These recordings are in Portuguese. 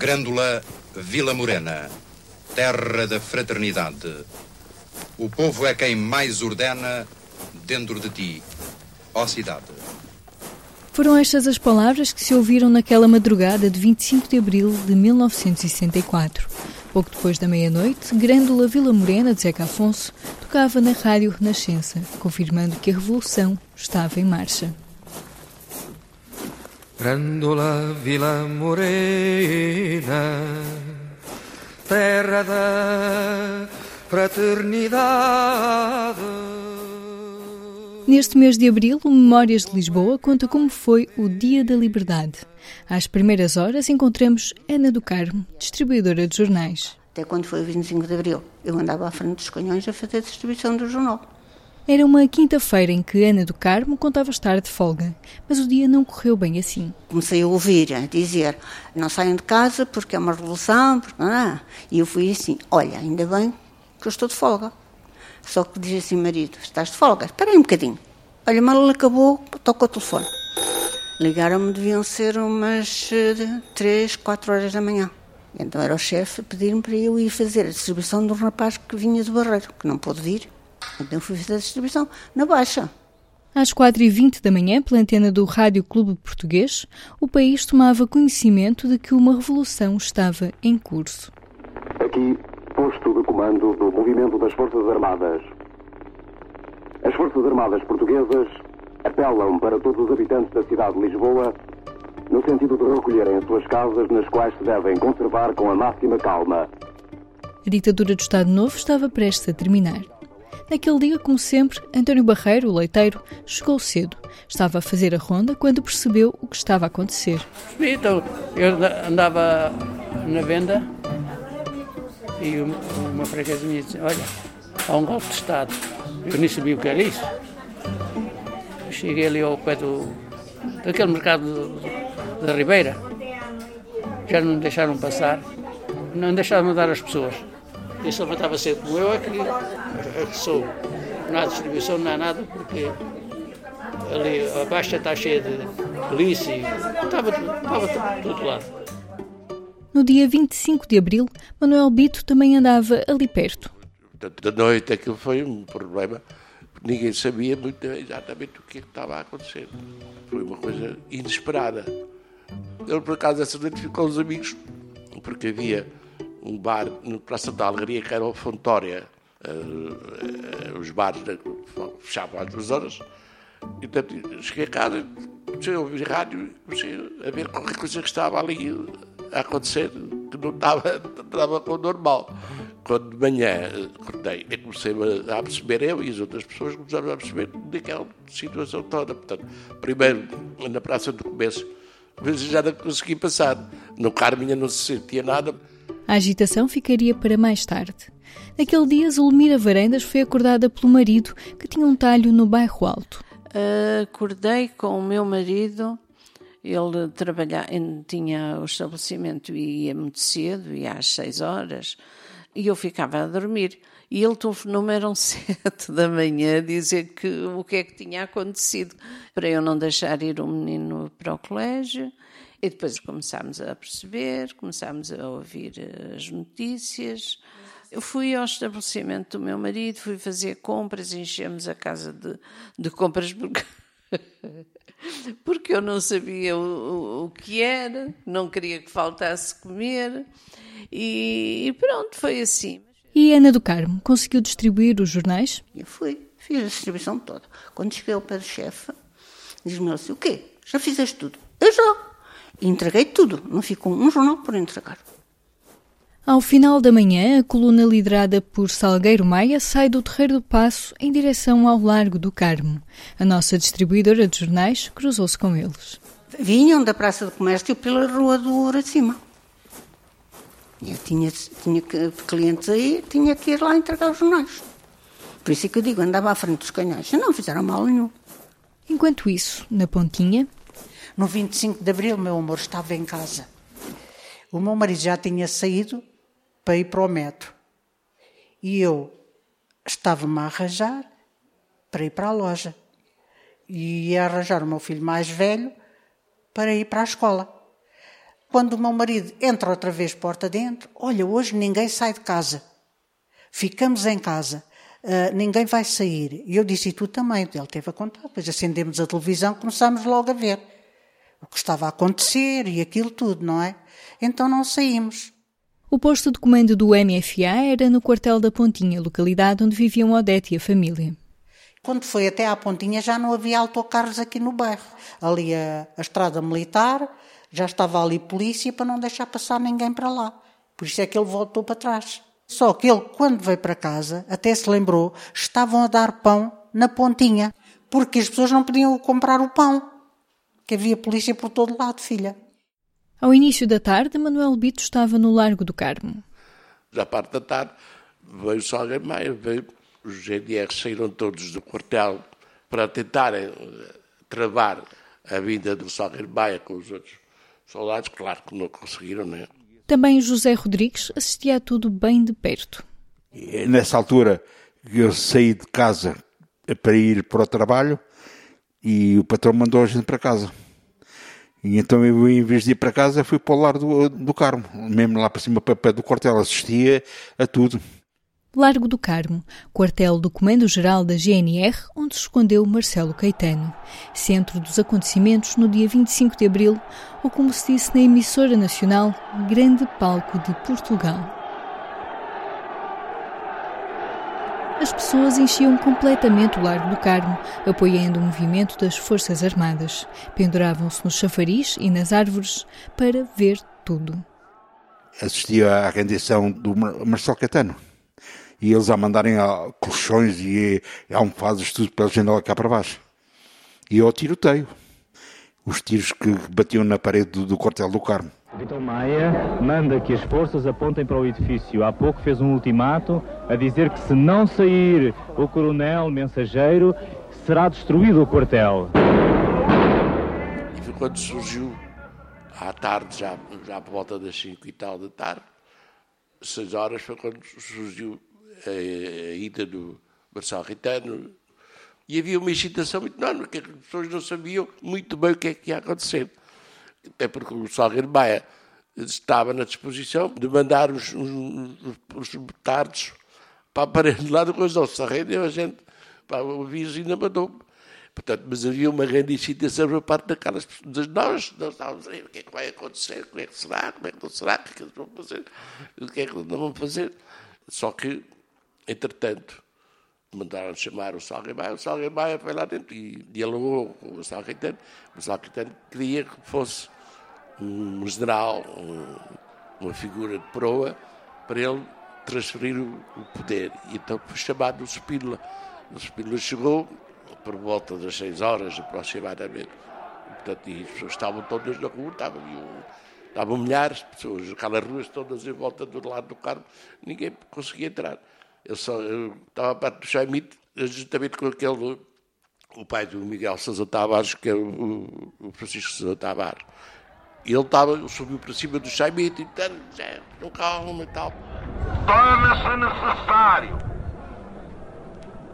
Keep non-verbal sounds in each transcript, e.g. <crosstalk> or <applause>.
Grândola Vila Morena, terra da fraternidade. O povo é quem mais ordena dentro de ti, ó cidade. Foram estas as palavras que se ouviram naquela madrugada de 25 de abril de 1964. Pouco depois da meia-noite, Grândola Vila Morena de Zeca Afonso tocava na Rádio Renascença, confirmando que a revolução estava em marcha. Grândola Vila Morena, terra da fraternidade. Neste mês de abril, o Memórias de Lisboa conta como foi o Dia da Liberdade. Às primeiras horas encontramos Ana do Carmo, distribuidora de jornais. Até quando foi o 25 de abril, eu andava à frente dos canhões a fazer a distribuição do jornal. Era uma quinta-feira em que Ana do Carmo contava estar de folga, mas o dia não correu bem assim. Comecei a ouvir, a dizer, não saiam de casa porque é uma revolução, porque. E eu fui assim, olha, ainda bem que eu estou de folga. Só que diz assim, marido, estás de folga? Espera aí um bocadinho. Olha, mal ele acabou, toca o telefone. Ligaram-me, deviam ser umas uh, três, quatro horas da manhã. Então era o chefe pedir-me para eu ir fazer a distribuição de um rapaz que vinha do Barreiro, que não pôde vir. Então fui fazer a distribuição na Baixa. Às 4h20 da manhã, pela antena do Rádio Clube Português, o país tomava conhecimento de que uma revolução estava em curso. Aqui, posto de comando do movimento das Forças Armadas. As Forças Armadas Portuguesas apelam para todos os habitantes da cidade de Lisboa no sentido de recolherem as suas casas nas quais se devem conservar com a máxima calma. A ditadura do Estado Novo estava prestes a terminar. Naquele dia, como sempre, António Barreiro, o leiteiro, chegou cedo. Estava a fazer a ronda quando percebeu o que estava a acontecer. Então, eu andava na venda e uma freguesa minha disse, olha, há um golpe de Estado. Eu nem sabia o que era isso. Cheguei ali ao pé do, daquele mercado da Ribeira. Já não me deixaram passar, não deixaram dar as pessoas. E se levantava cedo como eu, é que, é que sou. Não há distribuição, não há nada, porque ali a baixa está cheia de polícia, estava, estava tudo lado. No dia 25 de abril, Manuel Bito também andava ali perto. Da noite aquilo foi um problema, ninguém sabia muito exatamente o que, é que estava a acontecer. Foi uma coisa inesperada. Ele, por acaso, essa noite ficou os amigos, porque havia um bar no Praça da Alegria que era o Fontória. Uh, uh, os bares fechavam às duas horas. E, cheguei a casa, comecei a ouvir rádio, comecei a ver qualquer coisa que estava ali a acontecer que não estava, estava com o normal. Quando de manhã acordei, eu comecei a perceber, eu e as outras pessoas começaram a perceber daquela situação toda. Portanto, primeiro na Praça do Começo, mas já não consegui passar. No Carminha não se sentia nada. A agitação ficaria para mais tarde. Naquele dia, Zulmira Varendas foi acordada pelo marido que tinha um talho no bairro Alto. Acordei com o meu marido, ele trabalhava, tinha o estabelecimento e ia muito cedo, ia às seis horas, e eu ficava a dormir. E ele telefonou-me, eram <laughs> sete da manhã, dizer que o que é que tinha acontecido, para eu não deixar ir o menino para o colégio. E depois começámos a perceber, começámos a ouvir as notícias. Eu fui ao estabelecimento do meu marido, fui fazer compras, enchemos a casa de, de compras porque, <laughs> porque eu não sabia o, o, que era, não queria que faltasse comer e, e pronto, foi assim. E Ana do Carmo conseguiu distribuir os jornais? Eu fui, fiz a distribuição toda. Quando cheguei ao pé do chefe, diz-me assim: o quê? Já fizeste tudo? Eu já. E entreguei tudo, não ficou um jornal por entregar. Ao final da manhã, a coluna liderada por Salgueiro Maia sai do Terreiro do Passo em direção ao Largo do Carmo. A nossa distribuidora de jornais cruzou-se com eles. Vinham da Praça do Comércio pela Rua do Ouro acima. Eu tinha, tinha clientes aí, tinha que ir lá entregar os jornais. Por isso é que eu digo, andava à frente dos canhões. Não fizeram mal nenhum. Enquanto isso, na pontinha... No 25 de Abril, meu amor estava em casa. O meu marido já tinha saído para ir para o metro. E eu estava-me a arranjar para ir para a loja. E ia arranjar o meu filho mais velho para ir para a escola. Quando o meu marido entra outra vez porta dentro, olha, hoje ninguém sai de casa. Ficamos em casa. Uh, ninguém vai sair. E eu disse, e tu também. Ele teve a contar. Depois acendemos a televisão, começámos logo a ver o que estava a acontecer e aquilo tudo, não é? Então não saímos. O posto de comando do MFA era no quartel da Pontinha, localidade onde viviam Odete e a família. Quando foi até à Pontinha já não havia autocarros aqui no bairro. Ali a, a estrada militar, já estava ali polícia para não deixar passar ninguém para lá. Por isso é que ele voltou para trás. Só que ele, quando veio para casa, até se lembrou, estavam a dar pão na Pontinha, porque as pessoas não podiam comprar o pão, que havia polícia por todo lado, filha. Ao início da tarde, Manuel Bito estava no Largo do Carmo. Da parte da tarde, veio o Salgueiro Maia, veio os GDR saíram todos do quartel para tentarem eh, travar a vinda do Salgueiro Baia com os outros soldados. Claro que não conseguiram, né? Também José Rodrigues assistia a tudo bem de perto. E nessa altura, eu saí de casa para ir para o trabalho e o patrão mandou a gente para casa. E então eu, em vez de ir para casa, fui para o lar do, do Carmo, mesmo lá para cima, para pé do quartel, assistia a tudo. Largo do Carmo, quartel do Comando-Geral da GNR, onde se escondeu Marcelo Caetano, centro dos acontecimentos no dia 25 de abril, ou como se disse na emissora nacional, Grande Palco de Portugal. As pessoas enchiam completamente o Largo do Carmo, apoiando o movimento das Forças Armadas. Penduravam-se nos chafariz e nas árvores para ver tudo. Assistia à rendição do Marcelo Caetano e eles a mandarem colchões e, almofadas, tudo pela janela cá para baixo. E ao tiroteio. Os tiros que batiam na parede do, do quartel do Carmo. Vitor Maia manda que as forças apontem para o edifício. Há pouco fez um ultimato a dizer que se não sair o coronel mensageiro, será destruído o quartel. E quando surgiu, à tarde, já, já por volta das 5 e tal da tarde, 6 horas, foi quando surgiu a, ida do Marcelo Ritano, e havia uma excitação muito enorme, porque as pessoas não sabiam muito bem o que é que ia acontecer. Até porque o Salgueiro Baia estava na disposição de mandar os, os, os para a parede lá do Coisa Sarreira e a gente, para o ainda mandou Portanto, mas havia uma grande excitação por parte daquelas pessoas. Nós, nós estávamos a ver o que é que vai acontecer, como é que será, como é que não será, o que é que eles vão fazer, o que é que não vão fazer. Só que Entretanto, mandaram chamar o Salgueiro o Salgueiro foi lá dentro e dialogou com o Salgueiro. O Salgueiro queria que fosse um general, um, uma figura de proa, para ele transferir o, poder. E então foi chamado o Spínola. O Spínola chegou por volta das seis horas aproximadamente. Portanto, e as pessoas estavam todas na rua, estavam, estavam milhares de pessoas, aquelas ruas todas em volta do lado do carro, ninguém conseguia entrar. Eu, só, eu estava perto do Chaimite, justamente com aquele, o pai do Miguel Sousa Tavares, que é o, o Francisco Sousa Tavares. E ele estava, subiu para cima do Chaimite e tal, no calma e tal. Torna-se necessário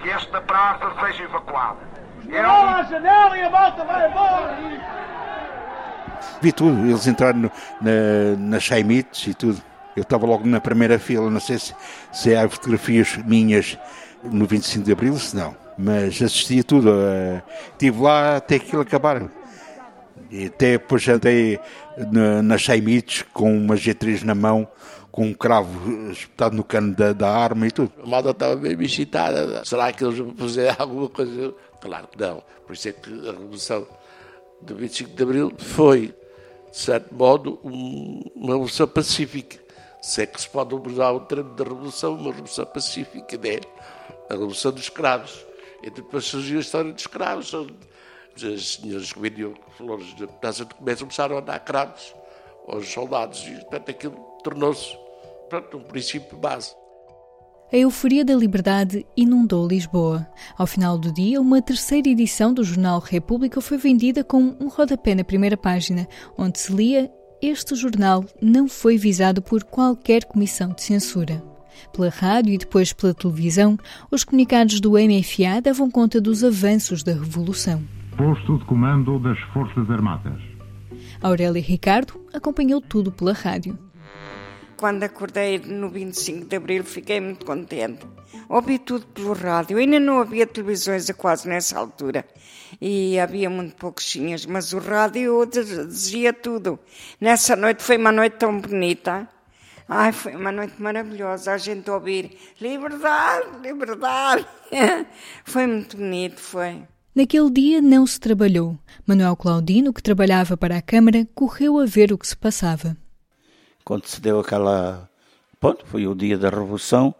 que esta praça seja evacuada. É um... a janela e a malta vai embora! Vi tudo, eles entraram no, na, nas Chaimites e tudo. Eu estava logo na primeira fila, não sei se, se há fotografias minhas no 25 de Abril, se não, mas assistia tudo. Estive lá até aquilo acabar. E até depois andei na, Chaimites com uma G3 na mão, com um cravo espetado no cano da, da arma e tudo. A malta estava bem excitada. Será que eles vão fazer <laughs> alguma coisa? Claro que não. Por isso é que a Revolução do 25 de Abril foi, de certo modo, um, uma revolução pacífica se é que se pode usar o termo da revolução, uma revolução pacífica, né? a revolução dos escravos. E depois surgiu a história dos escravos, onde as senhoras que vendiam flores de pedaço de comércio começaram a dar cravos aos soldados e, portanto, aquilo tornou-se um princípio base. A euforia da liberdade inundou Lisboa. Ao final do dia, uma terceira edição do jornal República foi vendida com um rodapé na primeira página, onde se lia este jornal não foi visado por qualquer comissão de censura. Pela rádio e depois pela televisão, os comunicados do MFA davam conta dos avanços da Revolução. Posto de comando das Forças Armadas. Aurélia Ricardo acompanhou tudo pela rádio. Quando acordei no 25 de Abril fiquei muito contente. Ouvi tudo pelo rádio. Ainda não havia televisões a quase nessa altura. E havia muito pouquinhas, mas o rádio dizia tudo. Nessa noite foi uma noite tão bonita. Ai, foi uma noite maravilhosa. A gente ouvir liberdade, liberdade. <laughs> foi muito bonito, foi. Naquele dia não se trabalhou. Manuel Claudino, que trabalhava para a Câmara, correu a ver o que se passava. Quando se deu aquela. Pronto, foi o dia da Revolução,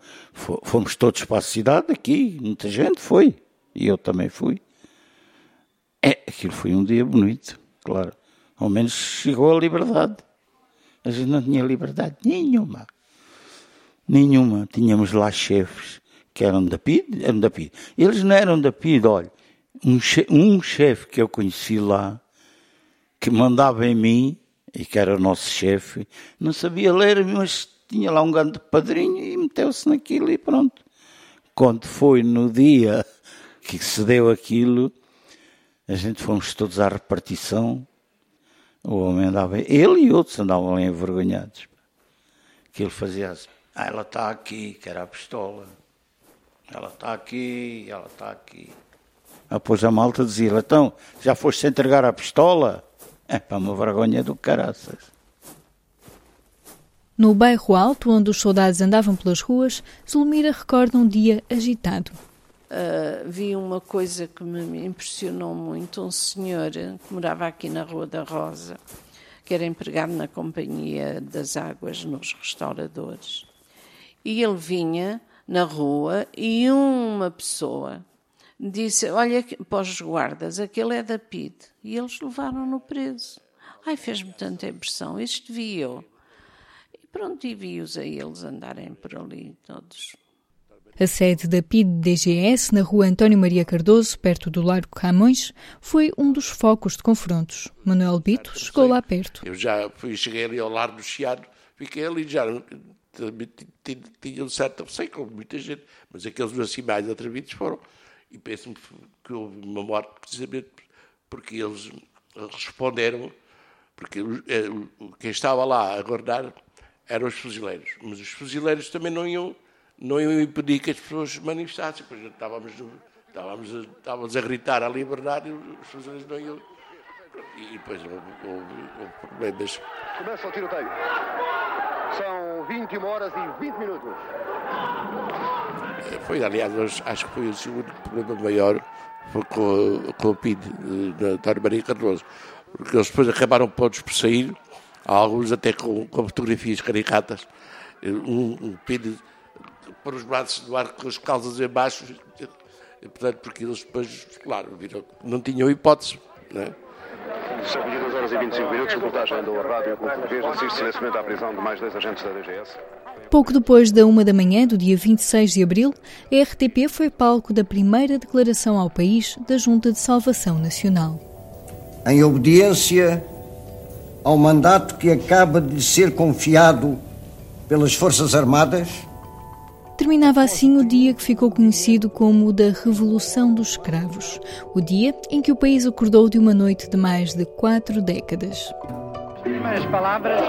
fomos todos para a cidade aqui, muita gente foi, e eu também fui. É, aquilo foi um dia bonito, claro. Ao menos chegou a liberdade. A gente não tinha liberdade nenhuma. Nenhuma. Tínhamos lá chefes que eram da PID, eram da PID. Eles não eram da PID, olha um, chefe, um chefe que eu conheci lá, que mandava em mim, e que era o nosso chefe, não sabia ler, mas tinha lá um grande padrinho e meteu-se naquilo e pronto. Quando foi no dia que se deu aquilo, a gente fomos todos à repartição, o homem andava, ele e outros andavam envergonhados. Que ele fazia assim, ah, ela está aqui, que era a pistola. Ela está aqui, ela está aqui. Após a malta dizia então, já foste entregar a pistola? É para uma vergonha do caraças. No bairro alto, onde os soldados andavam pelas ruas, Zulmira recorda um dia agitado. Uh, vi uma coisa que me impressionou muito. Um senhor que morava aqui na Rua da Rosa, que era empregado na Companhia das Águas nos restauradores. E ele vinha na rua e uma pessoa disse: Olha, para os guardas, aquele é da PID. E eles levaram-no preso. Ai, fez-me tanta impressão, isto vi eu. E pronto, e vi-os a eles andarem por ali todos. A sede da PID-DGS, na rua António Maria Cardoso, perto do Largo Camões, foi um dos focos de confrontos. Manuel Bito chegou lá perto. Eu já fui, cheguei ali ao Largo do Chiado, fiquei ali já tinha um certo sei como muita gente, mas aqueles assim mais atrevidos foram e penso-me que houve uma morte precisamente porque eles responderam, porque eh, quem estava lá a guardar eram os fuzileiros, mas os fuzileiros também não iam, não iam impedir que as pessoas manifestassem, pois estávamos, estávamos, estávamos a gritar a liberdade e os fuzileiros não iam. E depois houve, houve, houve problemas. Começa o tiroteio. São 21 horas e 20 minutos. Foi, aliás, acho que foi o segundo problema maior com, com o PID da Maria Cardoso, porque eles depois acabaram todos por sair, alguns até com, com fotografias caricatas, um, um PID para os braços do ar com as calças embaixo, portanto, porque eles depois, claro, viram, não tinham hipótese, não é? São 22 horas e 25 minutos, reportagem do Rádio Clube Português, assiste nesse à prisão de mais dois agentes da DGS. Pouco depois da uma da manhã do dia 26 de abril, a RTP foi palco da primeira declaração ao país da Junta de Salvação Nacional. Em obediência ao mandato que acaba de ser confiado pelas Forças Armadas, Terminava assim o dia que ficou conhecido como o da Revolução dos Escravos, o dia em que o país acordou de uma noite de mais de quatro décadas. As primeiras palavras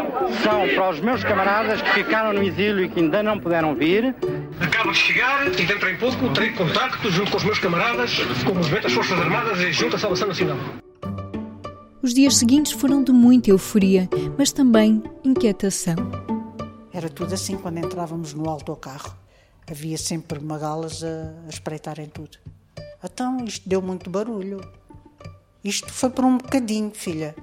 são para os meus camaradas que ficaram no exílio e que ainda não puderam vir. Acabo de chegar e dentro em pouco terei contacto junto com os meus camaradas, com o movimento das Forças Armadas e junto à Salvação Nacional. Os dias seguintes foram de muita euforia, mas também inquietação. Era tudo assim quando entrávamos no autocarro havia sempre magalas a, a espreitarem tudo. Então isto deu muito barulho. Isto foi por um bocadinho, filha.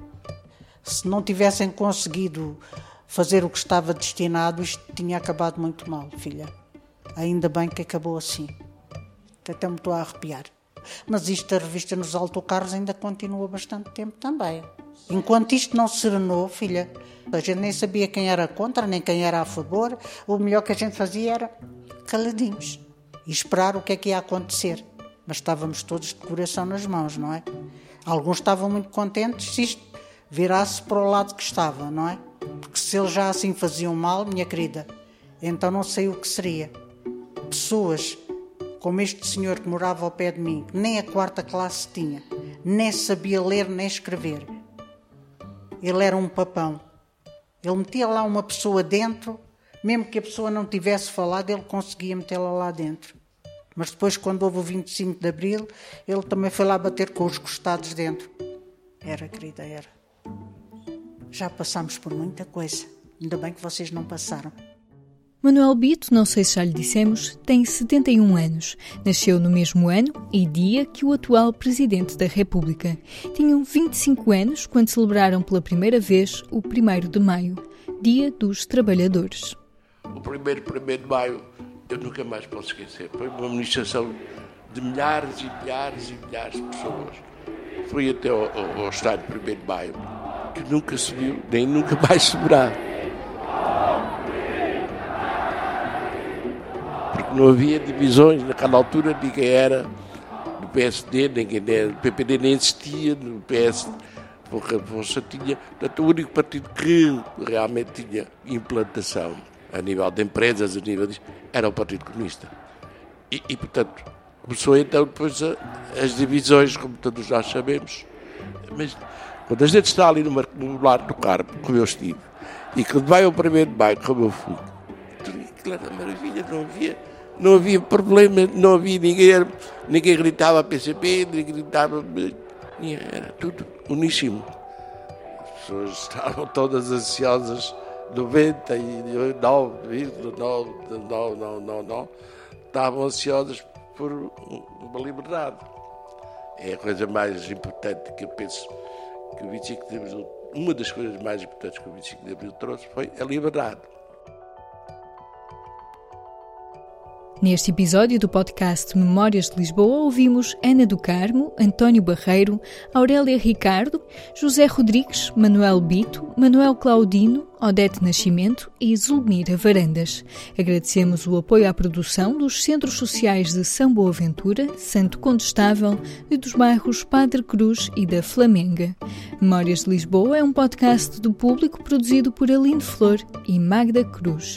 Se não tivessem conseguido fazer o que estava destinado, isto tinha acabado muito mal, filha. Ainda bem que acabou assim. Até me estou a arrepiar. Mas isto da revista nos autocarros ainda continua bastante tempo também. Enquanto isto não serenou, filha, a gente nem sabia quem era contra, nem quem era a favor. O melhor que a gente fazia era caladinhos e esperar o que é que ia acontecer. Mas estávamos todos de coração nas mãos, não é? Alguns estavam muito contentes se isto virasse para o lado que estava, não é? Porque se eles já assim faziam mal, minha querida, então não sei o que seria. Pessoas como este senhor que morava ao pé de mim, que nem a quarta classe tinha, nem sabia ler nem escrever. Ele era um papão. Ele metia lá uma pessoa dentro, mesmo que a pessoa não tivesse falado, ele conseguia metê-la lá dentro. Mas depois, quando houve o 25 de Abril, ele também foi lá bater com os costados dentro. Era, querida, era. Já passámos por muita coisa. Ainda bem que vocês não passaram. Manuel Bito, não sei se já lhe dissemos, tem 71 anos. Nasceu no mesmo ano e dia que o atual Presidente da República. Tinham 25 anos quando celebraram pela primeira vez o 1 de Maio, Dia dos Trabalhadores. O primeiro 1 de Maio eu nunca mais posso esquecer. Foi uma manifestação de milhares e milhares e milhares de pessoas. Fui até ao, ao, ao estádio 1 de Maio, que nunca se viu, nem nunca <laughs> mais se verá. Não havia divisões, naquela altura ninguém era do PSD, ninguém era do PPD, nem existia, no PS, pouca força tinha. Portanto, o único partido que realmente tinha implantação a nível de empresas, a nível disso, era o Partido Comunista. E, e portanto, começou então depois a, as divisões, como todos nós sabemos. Mas quando a gente está ali no, no lar do Carmo, como eu estive, e quando vai ao primeiro bairro, como eu fui, aquilo era maravilha, não havia, não havia problema, não havia ninguém, ninguém gritava PCP, ninguém gritava. Era tudo uníssimo. As pessoas estavam todas ansiosas 99,999 estavam ansiosos por uma liberdade. É a coisa mais importante que eu penso que o 25 de Abril, uma das coisas mais importantes que o 25 de Abril trouxe foi a liberdade. Neste episódio do podcast Memórias de Lisboa, ouvimos Ana do Carmo, António Barreiro, Aurélia Ricardo, José Rodrigues, Manuel Bito, Manuel Claudino, Odete Nascimento e Zulmira Varandas. Agradecemos o apoio à produção dos Centros Sociais de São Boaventura, Santo Condestável e dos bairros Padre Cruz e da Flamenga. Memórias de Lisboa é um podcast do público produzido por Aline Flor e Magda Cruz.